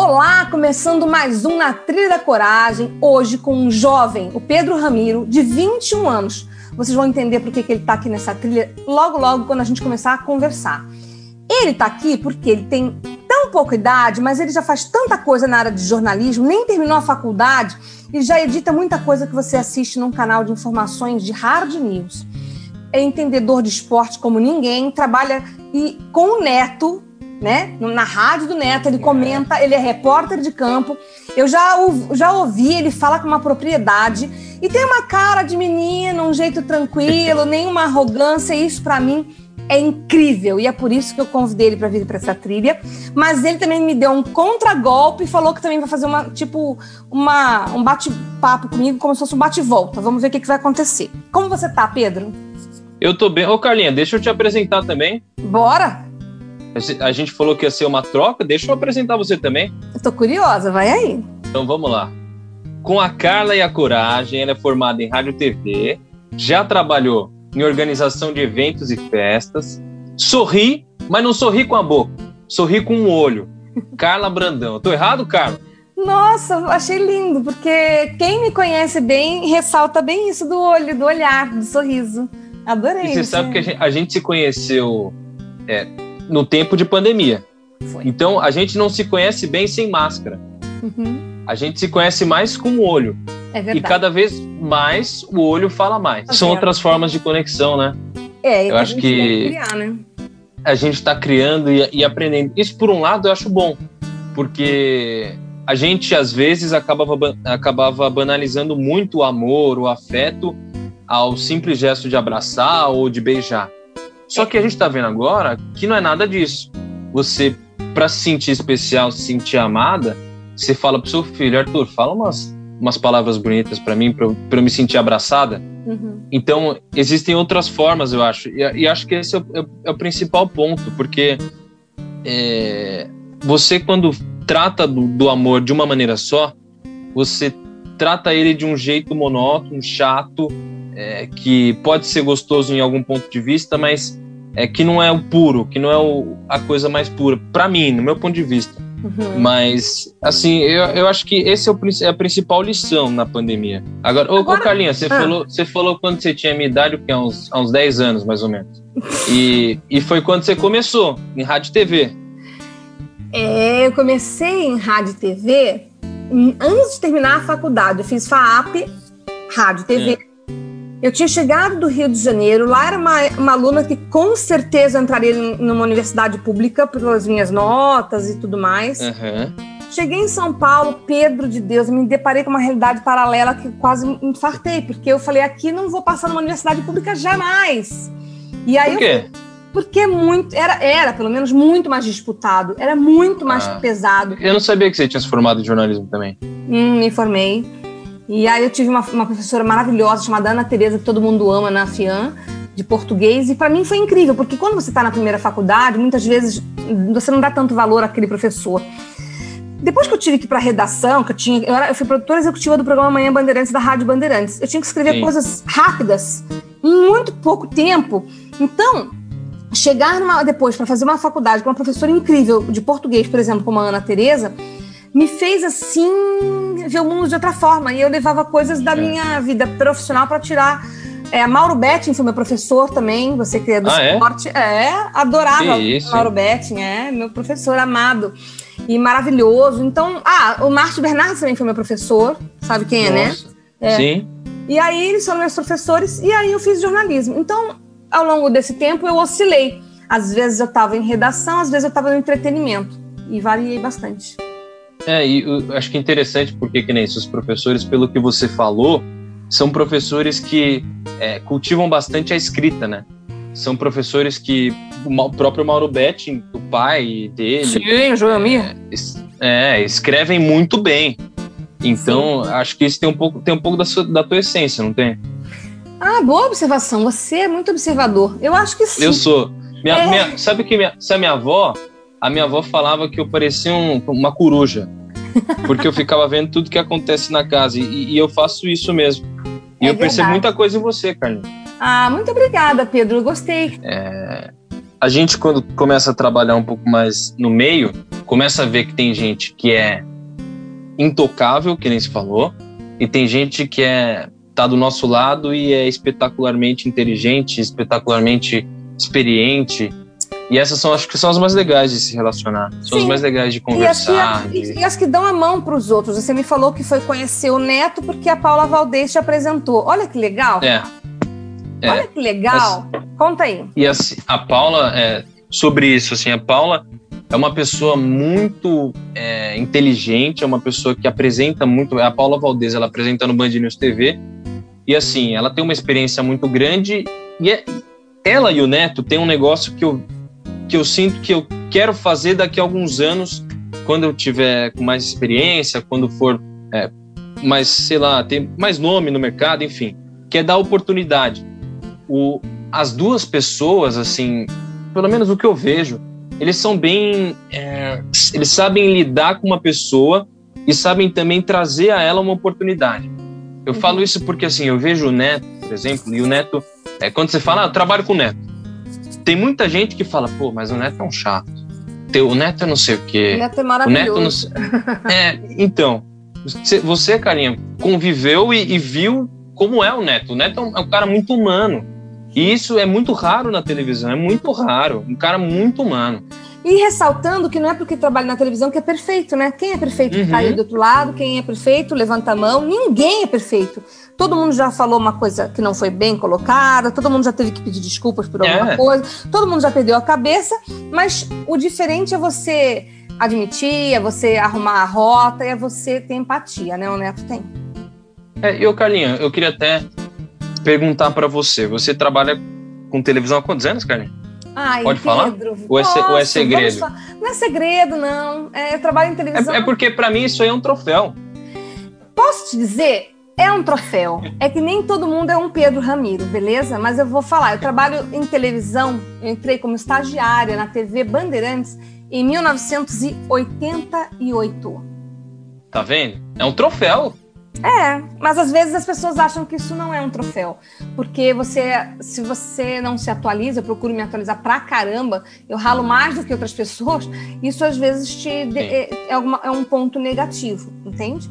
Olá, começando mais um Na Trilha da Coragem, hoje com um jovem, o Pedro Ramiro, de 21 anos. Vocês vão entender por que, ele está aqui nessa trilha logo, logo, quando a gente começar a conversar. Ele está aqui porque ele tem tão pouca idade, mas ele já faz tanta coisa na área de jornalismo, nem terminou a faculdade e já edita muita coisa que você assiste num canal de informações de hard news. É entendedor de esporte como ninguém, trabalha e com o Neto, né? Na rádio do Neto, ele comenta, ele é repórter de campo. Eu já, já ouvi, ele fala com uma propriedade e tem uma cara de menino, um jeito tranquilo, nenhuma arrogância. Isso para mim é incrível e é por isso que eu convidei ele para vir para essa trilha. Mas ele também me deu um contragolpe e falou que também vai fazer uma tipo uma um bate-papo comigo, como se fosse um bate-volta. Vamos ver o que, que vai acontecer. Como você tá, Pedro? Eu tô bem. Ô, Carlinha, deixa eu te apresentar também. Bora! A gente falou que ia ser uma troca, deixa eu apresentar você também. Eu tô curiosa, vai aí. Então vamos lá. Com a Carla e a Coragem, ela é formada em rádio e TV, já trabalhou em organização de eventos e festas, sorri, mas não sorri com a boca, sorri com o olho. Carla Brandão. Tô errado, Carla? Nossa, achei lindo, porque quem me conhece bem ressalta bem isso do olho, do olhar, do sorriso. Adorei. E você sabe que a gente, a gente se conheceu é, no tempo de pandemia. Foi. Então a gente não se conhece bem sem máscara. Uhum. A gente se conhece mais com o olho. É verdade. E cada vez mais o olho fala mais. Tá São outras formas de conexão, né? É, eu acho que criar, né? a gente está criando e, e, aprendendo. Isso, por um lado, eu acho bom, porque a gente, às vezes, acabava, acabava banalizando muito o amor, o afeto, ao simples gesto de abraçar ou de beijar. Só que a gente está vendo agora que não é nada disso. Você, para se sentir especial, se sentir amada, você fala pro seu filho, Arthur, fala umas, umas palavras bonitas para mim, para eu me sentir abraçada. Uhum. Então, existem outras formas, eu acho. E, e acho que esse é o, é, é o, principal ponto, porque é, você, quando trata do, do amor de uma maneira só, você trata ele de um jeito monótono, chato, é, que pode ser gostoso em algum ponto de vista, mas é que não é o puro, que não é o, a coisa mais pura, para mim, no meu ponto de vista. Uhum. Mas, assim, eu, eu acho que esse é, o, é a principal lição na pandemia. Agora, ô, Agora, ô Carlinha, você, ah. falou, você falou quando você tinha minha idade, que é uns, há uns 10 anos, mais ou menos. E, e foi quando você começou, em rádio e TV. É, eu comecei em rádio e TV antes de terminar a faculdade. Eu fiz FAAP, rádio e TV. É. Eu tinha chegado do Rio de Janeiro, lá era uma, uma aluna que com certeza entraria numa universidade pública pelas minhas notas e tudo mais. Uhum. Cheguei em São Paulo, Pedro de Deus, me deparei com uma realidade paralela que quase me infartei, porque eu falei, aqui não vou passar numa universidade pública jamais. E aí Por quê? Eu, porque é muito, era, era pelo menos muito mais disputado, era muito mais ah, pesado. Eu não sabia que você tinha se formado em jornalismo também. Hum, me formei. E aí eu tive uma, uma professora maravilhosa chamada Ana Tereza, que todo mundo ama na FIAN, de português, e para mim foi incrível, porque quando você está na primeira faculdade, muitas vezes você não dá tanto valor àquele professor. Depois que eu tive que ir para redação, que eu tinha, eu, era, eu fui produtora executiva do programa Manhã Bandeirantes da Rádio Bandeirantes. Eu tinha que escrever Sim. coisas rápidas em muito pouco tempo. Então, chegar numa, depois para fazer uma faculdade com uma professora incrível de português, por exemplo, como a Ana Tereza, me fez assim ver o mundo de outra forma. E eu levava coisas da minha vida profissional para tirar. É, Mauro Betting foi meu professor também, você que é do ah, é? esporte. É, é adorava Mauro Betting, é meu professor amado e maravilhoso. Então, ah, o Márcio Bernardes também foi meu professor, sabe quem é, né? É. Sim. E aí eles são meus professores e aí eu fiz jornalismo. Então, ao longo desse tempo eu oscilei. Às vezes eu estava em redação, às vezes eu estava no entretenimento e variei bastante. É, e eu acho que é interessante porque, que nem esses professores, pelo que você falou, são professores que é, cultivam bastante a escrita, né? São professores que o próprio Mauro Betting, o pai dele. Sim, Joelmir. É, é, escrevem muito bem. Então, Sim. acho que isso tem um pouco, tem um pouco da, sua, da tua essência, não tem? Ah, boa observação. Você é muito observador. Eu acho que sim. Eu sou. Minha, é. minha, sabe que minha, se a minha avó, a minha avó falava que eu parecia um, uma coruja. Porque eu ficava vendo tudo que acontece na casa. E, e eu faço isso mesmo. E é eu verdade. percebo muita coisa em você, Carlinhos. Ah, muito obrigada, Pedro. Gostei. É, a gente, quando começa a trabalhar um pouco mais no meio, começa a ver que tem gente que é intocável, que nem se falou, e tem gente que é tá do nosso lado e é espetacularmente inteligente, espetacularmente experiente. E essas são, acho que são as mais legais de se relacionar, são Sim. as mais legais de conversar. E as que, e as que dão a mão para os outros. Você me falou que foi conhecer o neto porque a Paula Valdez te apresentou. Olha que legal. É. é. Olha que legal. As, Conta aí. E assim, a Paula, é, sobre isso, assim, a Paula é uma pessoa muito é, inteligente, é uma pessoa que apresenta muito. A Paula Valdez, ela apresenta no Band News TV. E assim, ela tem uma experiência muito grande. E é, ela e o Neto têm um negócio que eu, que eu sinto que eu quero fazer daqui a alguns anos, quando eu tiver com mais experiência, quando for é, mais, sei lá, ter mais nome no mercado, enfim, que é dar oportunidade. O, as duas pessoas, assim, pelo menos o que eu vejo, eles são bem. É, eles sabem lidar com uma pessoa e sabem também trazer a ela uma oportunidade. Eu uhum. falo isso porque, assim, eu vejo o Neto, por exemplo, e o Neto. É, quando você fala, ah, eu trabalho com o Neto. Tem muita gente que fala, pô, mas o Neto é um chato. O Neto é não sei o quê. O Neto é maravilhoso. Neto não... é, então, você, carinha, conviveu e, e, viu como é o Neto. O Neto é um, é um cara muito humano. E isso é muito raro na televisão, é muito raro. Um cara muito humano. E ressaltando que não é porque trabalha na televisão que é perfeito, né? Quem é perfeito que está aí do outro lado, quem é perfeito, levanta a mão. Ninguém é perfeito. Todo mundo já falou uma coisa que não foi bem colocada, todo mundo já teve que pedir desculpas por alguma é. coisa, todo mundo já perdeu a cabeça, mas o diferente é você admitir, é você arrumar a rota, é você ter empatia, né? O Neto tem. É, eu, Carlinha, eu queria até perguntar para você. Você trabalha com televisão há quantos anos, Carlinha? Ai, Pode Pedro, falar? Ou é, posso, ou é segredo? Não é segredo, não. É, eu trabalho em televisão. É, é porque para mim isso aí é um troféu. Posso te dizer? É um troféu. É que nem todo mundo é um Pedro Ramiro, beleza? Mas eu vou falar. Eu trabalho em televisão. Eu entrei como estagiária na TV Bandeirantes em 1988. Tá vendo? É um troféu. É, mas às vezes as pessoas acham que isso não é um troféu, porque você, se você não se atualiza, eu procuro me atualizar pra caramba, eu ralo mais do que outras pessoas, isso às vezes te é, é, alguma, é um ponto negativo, entende?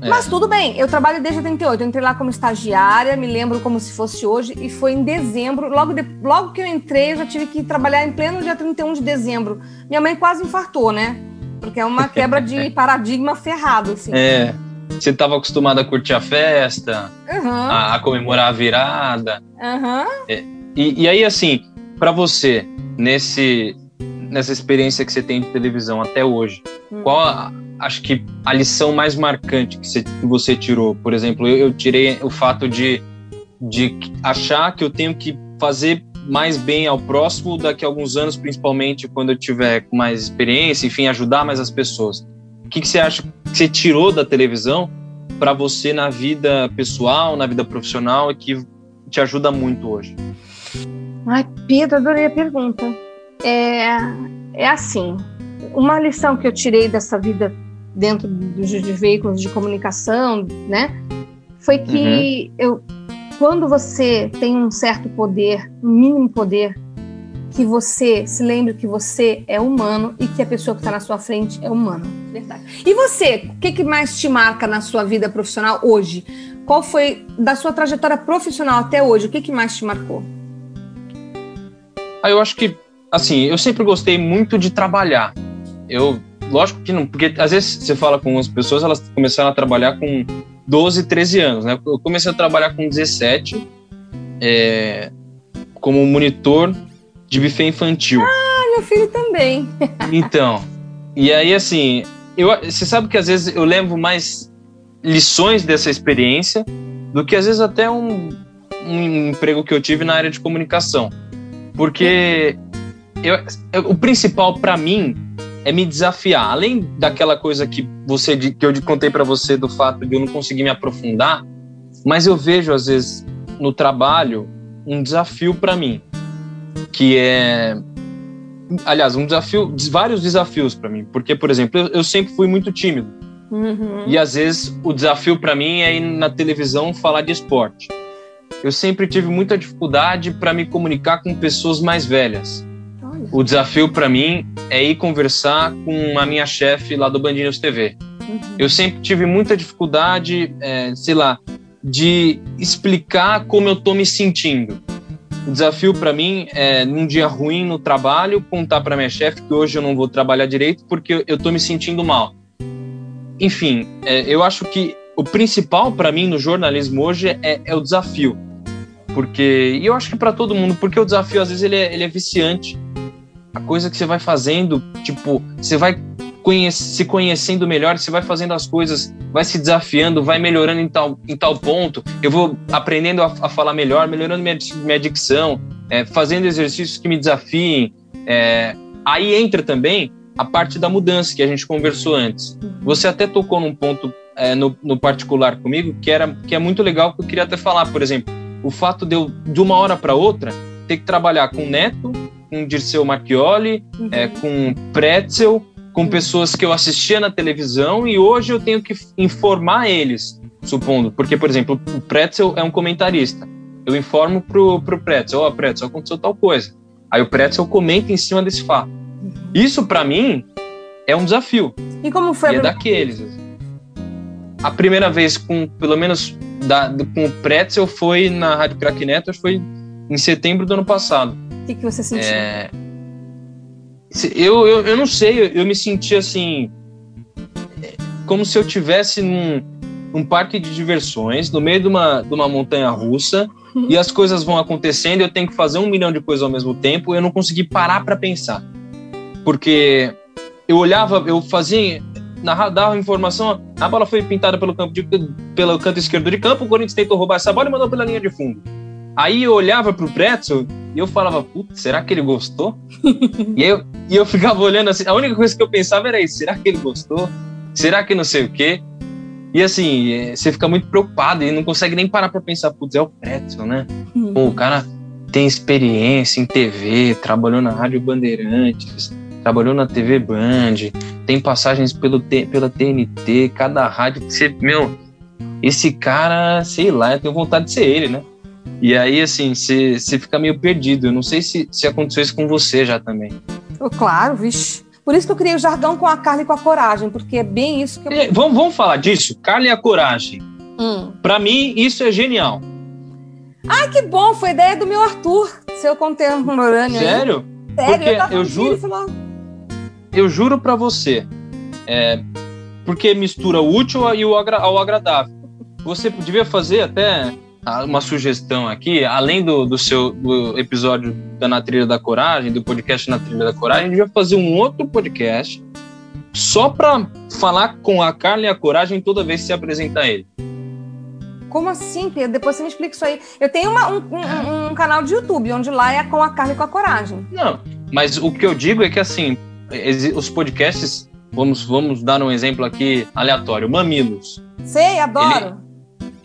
É. Mas tudo bem, eu trabalho desde 88, eu entrei lá como estagiária, me lembro como se fosse hoje, e foi em dezembro, logo, de, logo que eu entrei, eu já tive que trabalhar em pleno dia 31 de dezembro. Minha mãe quase infartou, né? Porque é uma quebra de paradigma ferrado, assim. É você estava acostumado a curtir a festa, uhum. a, a, comemorar a virada. Uhum. E, e, aí, assim, para você, nesse, nessa experiência que você tem de televisão até hoje, uhum. qual a, acho que a lição mais marcante que você, que você tirou? Por exemplo, eu, eu tirei o fato de, de achar que eu tenho que fazer mais bem ao próximo daqui a alguns anos, principalmente quando eu tiver com mais experiência, enfim, ajudar mais as pessoas que, que você acha que você tirou da televisão para você na vida pessoal, na vida profissional e que te ajuda muito hoje? Ai, Pedro, adorei a pergunta. É, é assim, uma lição que eu tirei dessa vida dentro dos de veículos de comunicação, né, foi que uhum. eu, quando você tem um certo poder, um mínimo poder, que você se lembre que você é humano e que a pessoa que está na sua frente é humana. Verdade. E você, o que, que mais te marca na sua vida profissional hoje? Qual foi da sua trajetória profissional até hoje? O que, que mais te marcou? Ah, eu acho que, assim, eu sempre gostei muito de trabalhar. Eu, lógico que não, porque às vezes você fala com as pessoas, elas começaram a trabalhar com 12, 13 anos, né? Eu comecei a trabalhar com 17, é, como monitor de buffet infantil. Ah, meu filho também. então, e aí assim, eu, você sabe que às vezes eu levo mais lições dessa experiência do que às vezes até um, um emprego que eu tive na área de comunicação. Porque eu, eu, o principal para mim é me desafiar. Além daquela coisa que você que eu contei para você do fato de eu não conseguir me aprofundar, mas eu vejo às vezes no trabalho um desafio para mim, que é aliás, um desafio, vários desafios para mim, porque por exemplo, eu, eu sempre fui muito tímido. Uhum. E às vezes o desafio para mim é ir na televisão falar de esporte. Eu sempre tive muita dificuldade para me comunicar com pessoas mais velhas. Olha. O desafio para mim é ir conversar com a minha chefe lá do Band News TV. Uhum. Eu sempre tive muita dificuldade, é, sei lá, de explicar como eu tô me sentindo. O desafio para mim é, num dia ruim no trabalho, contar para minha chefe que hoje eu não vou trabalhar direito porque eu tô me sentindo mal. Enfim, é, eu acho que o principal para mim no jornalismo hoje é, é, o desafio. Porque, e eu acho que para todo mundo, porque o desafio às vezes ele é, ele é viciante. A coisa que você vai fazendo, tipo, você vai conhece, se conhecendo melhor, você vai fazendo as coisas, vai se desafiando, vai melhorando em tal, em tal ponto. Eu vou aprendendo a, a falar melhor, melhorando minha, minha dicção, é, fazendo exercícios que me desafiem. É, aí entra também a parte da mudança que a gente conversou antes. Você até tocou num ponto é, no, no, particular comigo que era que é muito legal que eu queria até falar, por exemplo, o fato de eu de uma hora para outra ter que trabalhar com Neto, com Dirceu Marchioli, uhum. é, com Pretzel, com pessoas que eu assistia na televisão e hoje eu tenho que informar eles, supondo. Porque, por exemplo, o Pretzel é um comentarista. Eu informo pro, pro Pretzel, ó, oh, Pretzel, aconteceu tal coisa. Aí o Pretzel comenta em cima desse fato. Isso, para mim, é um desafio. E como foi? E é daqueles. A primeira vez com, pelo menos, da, com o Pretzel foi na Rádio Crack Neto, foi em setembro do ano passado. O que, que você sentiu? É, eu, eu, eu não sei, eu, me senti assim, como se eu tivesse num, num parque de diversões, no meio de uma, de uma montanha russa, e as coisas vão acontecendo, eu tenho que fazer um milhão de coisas ao mesmo tempo, e eu não consegui parar para pensar. Porque eu olhava, eu fazia, dava informação, a bola foi pintada pelo, campo de, pelo canto esquerdo de campo, o Corinthians tentou roubar essa bola e mandou pela linha de fundo. Aí eu olhava pro Pretzel e eu falava, putz, será que ele gostou? e, eu, e eu ficava olhando assim, a única coisa que eu pensava era isso, será que ele gostou? Será que não sei o quê? E assim, é, você fica muito preocupado e não consegue nem parar pra pensar, putz, é o Pretzel, né? Pô, o cara tem experiência em TV, trabalhou na Rádio Bandeirantes, trabalhou na TV Band, tem passagens pelo pela TNT, cada rádio que você, meu, esse cara, sei lá, eu tenho vontade de ser ele, né? E aí, assim, você fica meio perdido. Eu não sei se, se aconteceu isso com você já também. Claro, vixe. Por isso que eu criei o jargão com a carne e com a coragem, porque é bem isso que eu. É, vamos, vamos falar disso? Carne e a coragem. Hum. Para mim, isso é genial. Ai, que bom! Foi ideia do meu Arthur, seu contemporâneo. Sério? Aí. Sério, porque eu, eu juro. Eu juro para você. É, porque mistura o útil e o agradável. Você devia fazer até uma sugestão aqui, além do, do seu do episódio da Na Trilha da Coragem, do podcast Na Trilha da Coragem, a gente vai fazer um outro podcast só para falar com a Carla e a Coragem toda vez que se apresentar ele. Como assim, Pedro? Depois você me explica isso aí. Eu tenho uma, um, um, um, canal de YouTube, onde lá é com a Carla e com a Coragem. Não, mas o que eu digo é que, assim, os podcasts, vamos, vamos dar um exemplo aqui aleatório, Mamilos. Sei, adoro. Ele,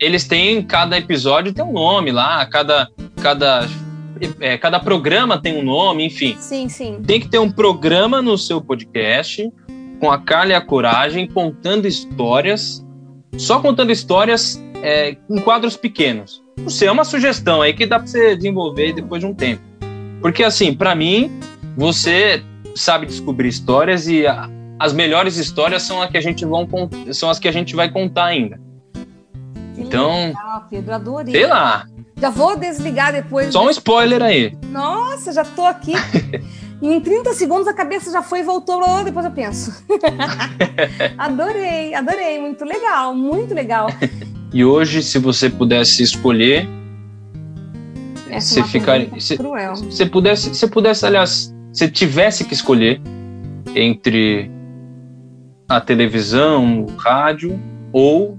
eles têm cada episódio tem um nome lá, cada cada é, cada programa tem um nome, enfim. Sim, sim. Tem que ter um programa no seu podcast com a Carla e a Coragem contando histórias, só contando histórias é, em quadros pequenos. Isso é uma sugestão aí que dá para você desenvolver depois de um tempo. Porque assim, para mim, você sabe descobrir histórias e a, as melhores histórias são as que a gente vão são as que a gente vai contar ainda. Então. Legal, Pedro, adorei. Sei lá. Já vou desligar depois. Só um spoiler aí. Nossa, já tô aqui. em 30 segundos a cabeça já foi e voltou, depois eu penso. adorei, adorei, muito legal, muito legal. E hoje, se você pudesse escolher, Essa é você ficaria. Se, cruel. Se pudesse, se pudesse, aliás, se tivesse que escolher entre a televisão, o rádio ou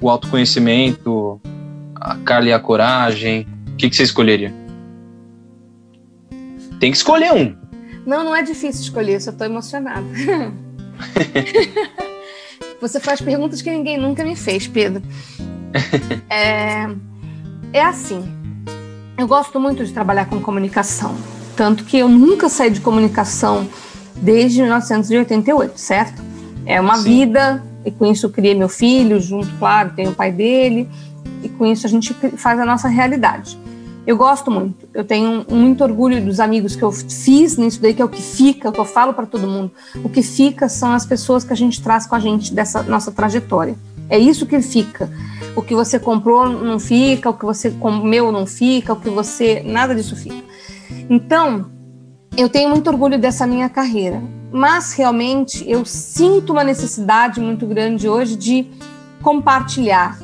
o autoconhecimento, a Carla e a coragem? O que, que você escolheria? Tem que escolher um. Não, não é difícil escolher, só estou emocionada. Você faz perguntas que ninguém nunca me fez, Pedro. É, é assim. Eu gosto muito de trabalhar com comunicação. Tanto que eu nunca saí de comunicação desde 1988, certo? É uma Sim. vida, e com isso eu criei meu filho, junto, claro, tem o pai dele, e com isso a gente faz a nossa realidade. Eu gosto muito, eu tenho muito orgulho dos amigos que eu fiz nisso daí, que é o que fica, o que eu falo para todo mundo. O que fica são as pessoas que a gente traz com a gente dessa nossa trajetória. É isso que fica. O que você comprou não fica, o que você comeu não fica, o que você. Nada disso fica. Então, eu tenho muito orgulho dessa minha carreira, mas realmente eu sinto uma necessidade muito grande hoje de compartilhar,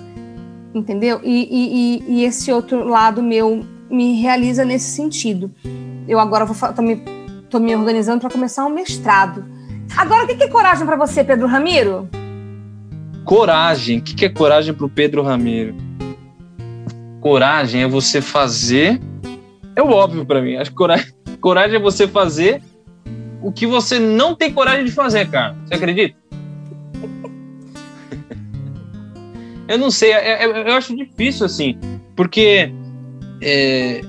entendeu? E, e, e esse outro lado meu me realiza nesse sentido. Eu agora vou tô me, tô me organizando para começar um mestrado. Agora, o que é coragem para você, Pedro Ramiro? Coragem. O que é coragem para o Pedro Ramiro? Coragem é você fazer é o óbvio para mim. Acho que coragem, coragem é você fazer o que você não tem coragem de fazer, cara. Você acredita? eu não sei, é, é, eu acho difícil assim, porque é,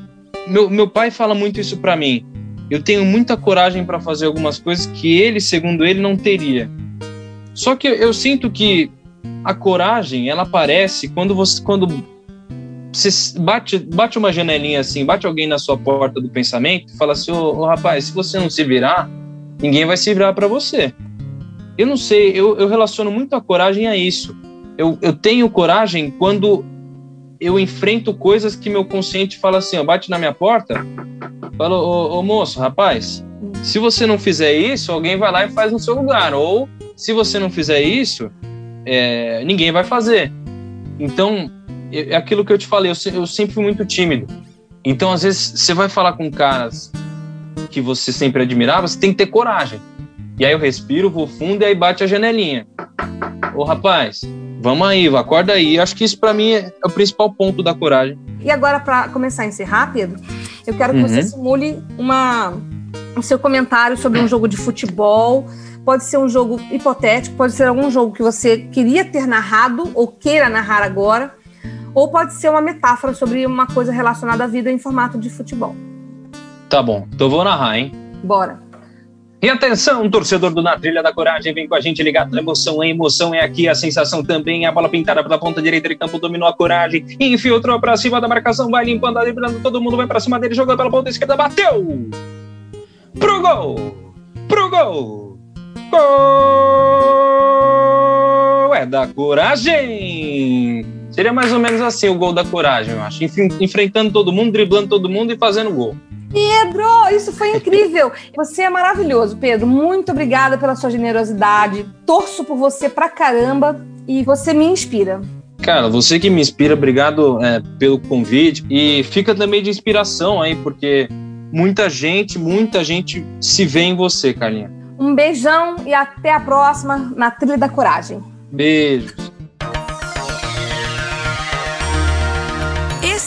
meu, meu pai fala muito isso para mim. Eu tenho muita coragem para fazer algumas coisas que ele, segundo ele, não teria. Só que eu sinto que a coragem ela aparece quando você quando você bate, bate uma janelinha assim, bate alguém na sua porta do pensamento e fala assim: ô, ô rapaz, se você não se virar, ninguém vai se virar para você. Eu não sei, eu, eu relaciono muito a coragem a isso. Eu, eu tenho coragem quando eu enfrento coisas que meu consciente fala assim: bate na minha porta, fala, ô, ô moço, rapaz, se você não fizer isso, alguém vai lá e faz no seu lugar. Ou se você não fizer isso, é, ninguém vai fazer. Então, é aquilo que eu te falei, eu, eu sempre fui muito tímido. Então, às vezes, você vai falar com caras que você sempre admirava, você tem que ter coragem. E aí eu respiro, vou fundo e aí bate a janelinha. Ô rapaz, vamos aí, acorda aí. Acho que isso para mim é o principal ponto da coragem. E agora, para começar a encerrar, Pedro, eu quero que uhum. você simule uma, o seu comentário sobre um jogo de futebol. Pode ser um jogo hipotético, pode ser algum jogo que você queria ter narrado ou queira narrar agora ou pode ser uma metáfora sobre uma coisa relacionada à vida em formato de futebol. Tá bom, então vou narrar, hein? Bora. E atenção, torcedor do Na Trilha da Coragem, vem com a gente ligado na emoção. A emoção é aqui, a sensação também. A bola pintada pela ponta direita de campo dominou a coragem, infiltrou para cima da marcação, vai limpando, limpando, todo mundo vai para cima dele, jogou pela ponta esquerda, bateu! Pro gol! Pro gol! Gol! É da coragem! Seria mais ou menos assim o gol da coragem, eu acho. Enfrentando todo mundo, driblando todo mundo e fazendo gol. Pedro, isso foi incrível. Você é maravilhoso, Pedro. Muito obrigada pela sua generosidade. Torço por você pra caramba e você me inspira. Cara, você que me inspira, obrigado é, pelo convite. E fica também de inspiração aí, porque muita gente, muita gente se vê em você, Carlinha. Um beijão e até a próxima na Trilha da Coragem. Beijos.